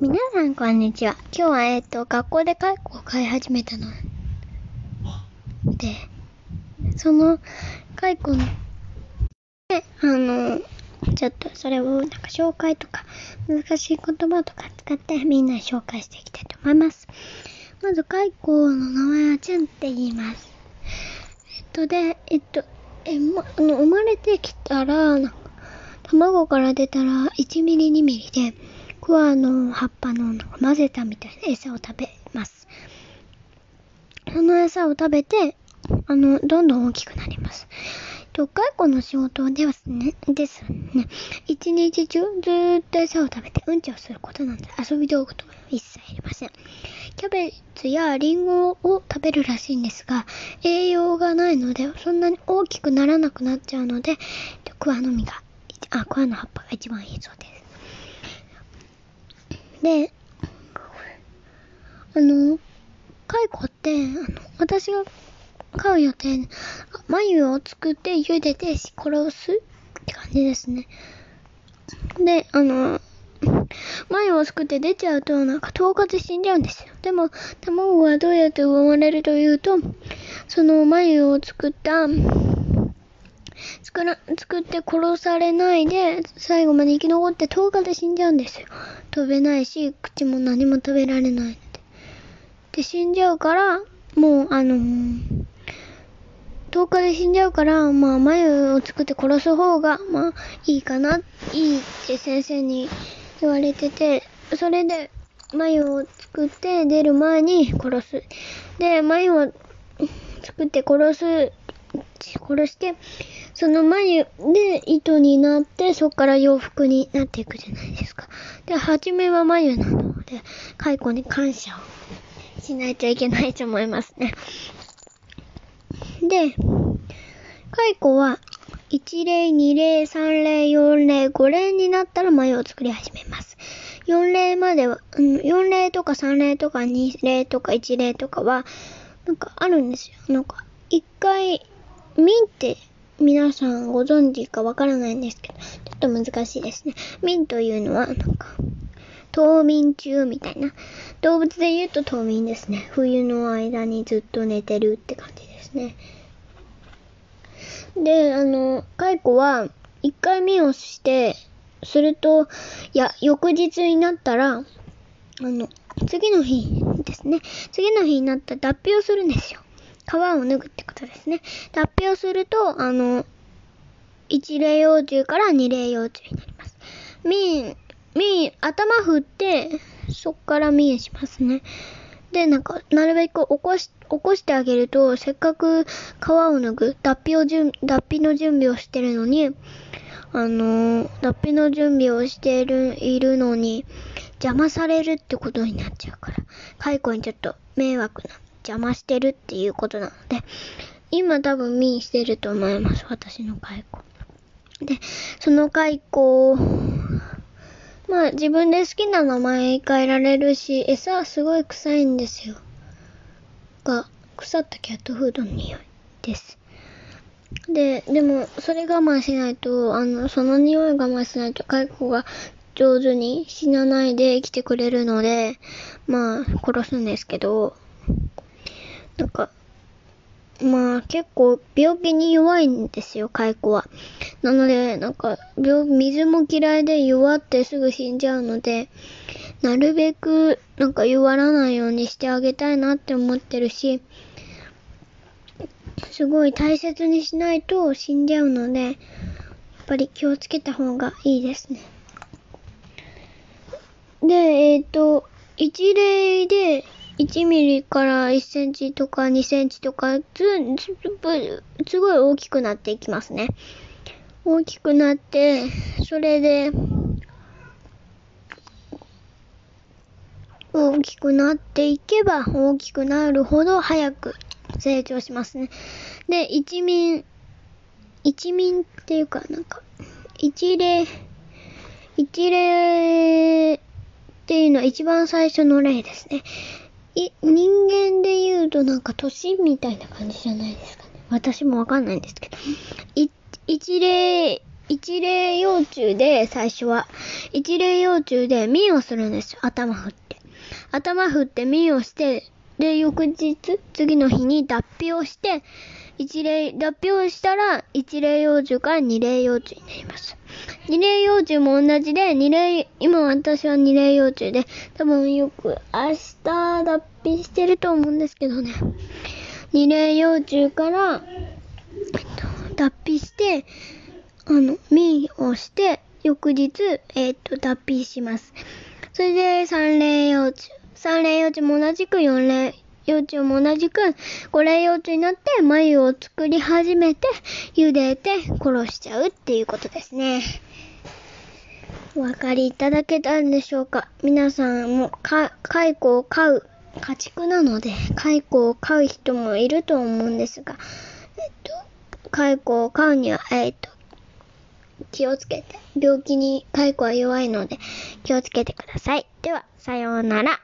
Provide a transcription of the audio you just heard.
皆さんこんにちは。今日はえっ、と、学校で蚕を飼い始めたの。で、その蚕の、で、あの、ちょっとそれをなんか紹介とか、難しい言葉とか使ってみんな紹介していきたいと思います。まず蚕の名前はチュンって言います。えっと、で、えっと、え、ま、あの、生まれてきたら、卵から出たら1ミリ2ミリで、クワの葉っぱの混ぜたみたいな餌を食べます。その餌を食べて、あの、どんどん大きくなります。と、蚕の仕事ではですね、ですね、一日中ずーっと餌を食べてうんちをすることなんで、遊び道具とか一切いりません。キャベツやリンゴを食べるらしいんですが、栄養がないので、そんなに大きくならなくなっちゃうので、クワの実が、あ、クワの葉っぱが一番いいそうです。で、あの、蚕って、あの、私が飼う予定、眉を作って茹でて殺すって感じですね。で、あの、眉を作って出ちゃうと、なんか10日で死んじゃうんですよ。でも、卵はどうやって生まれるというと、その眉を作った、作ら、作って殺されないで、最後まで生き残って10日で死んじゃうんですよ。飛べないし、口も何も食べられないので。で、死んじゃうから、もう、あのー、10日で死んじゃうから、まあ、眉を作って殺す方が、まあ、いいかな、いいって先生に言われてて、それで、眉を作って出る前に殺す。で、眉を作って殺す、殺して、その眉で糸になって、そこから洋服になっていくじゃないですか。で、初めは眉なので、蚕に感謝をしないといけないと思いますね。で、蚕は、1例、2例、3例、4例、5例になったら眉を作り始めます。4例までは、うん、4例とか3例とか2例とか1例とかは、なんかあるんですよ。なんか、一回、ミンって皆さんご存知かわからないんですけど、ちょっと難しいですね。ミンというのは、なんか、冬眠中みたいな。動物で言うと冬眠ですね。冬の間にずっと寝てるって感じですね。で、あの、蚕は、一回目をして、すると、いや、翌日になったら、あの、次の日ですね。次の日になったら脱皮をするんですよ。皮を脱ぐってことですね。脱皮をすると、あの、1例幼虫から2例幼虫になります。ミン、ミン、頭振って、そっからミンしますね。で、なんか、なるべく起こし、起こしてあげると、せっかく皮を脱ぐ、脱皮を準、脱皮の準備をしてるのに、あの、脱皮の準備をしている、いるのに、邪魔されるってことになっちゃうから、蚕にちょっと迷惑な、邪魔してるっていうことなので、今多分ミンしてると思います、私の蚕。で、その蚕、まあ自分で好きな名前変えられるし、餌はすごい臭いんですよ。が、腐ったキャットフードの匂いです。で、でも、それ我慢しないと、あの、その匂い我慢しないと、蚕が上手に死なないで生きてくれるので、まあ、殺すんですけど、なんか、まあ、結構病気に弱いんですよ、蚕は。なので、なんか、病、水も嫌いで弱ってすぐ死んじゃうので、なるべく、なんか弱らないようにしてあげたいなって思ってるし、すごい大切にしないと死んじゃうので、やっぱり気をつけた方がいいですね。で、えっ、と、一例で1ミリから1センチとか2センチとか、す、すすごい大きくなっていきますね。大きくなって、それで、大きくなっていけば大きくなるほど早く成長しますね。で、一民、一民っていうか、なんか、一例、一例っていうのは一番最初の例ですね。い、人間で言うとなんか年みたいな感じじゃないですかね。私もわかんないんですけど。い、一例、一例幼虫で、最初は。一例幼虫で、ミンをするんですよ。頭振って。頭振ってミンをして、で、翌日、次の日に脱皮をして、一例、脱皮をしたら、一例幼虫から二例幼虫になります。二例幼虫も同じで、二例、今私は二例幼虫で、多分よく明日脱皮してると思うんですけどね。二例幼虫から、えっと、脱皮して、あの、ミをして、翌日、えっと、脱皮します。それで、三例幼虫。三例幼虫も同じく四例幼虫も同じく、五例幼虫になって眉を作り始めて、茹でて殺しちゃうっていうことですね。お分かりいただけたんでしょうか？皆さんも、か、蚕を飼う、家畜なので、蚕を飼う人もいると思うんですが、えっと、蚕を飼うには、えっと、気をつけて、病気に蚕は弱いので気をつけてください。では、さようなら。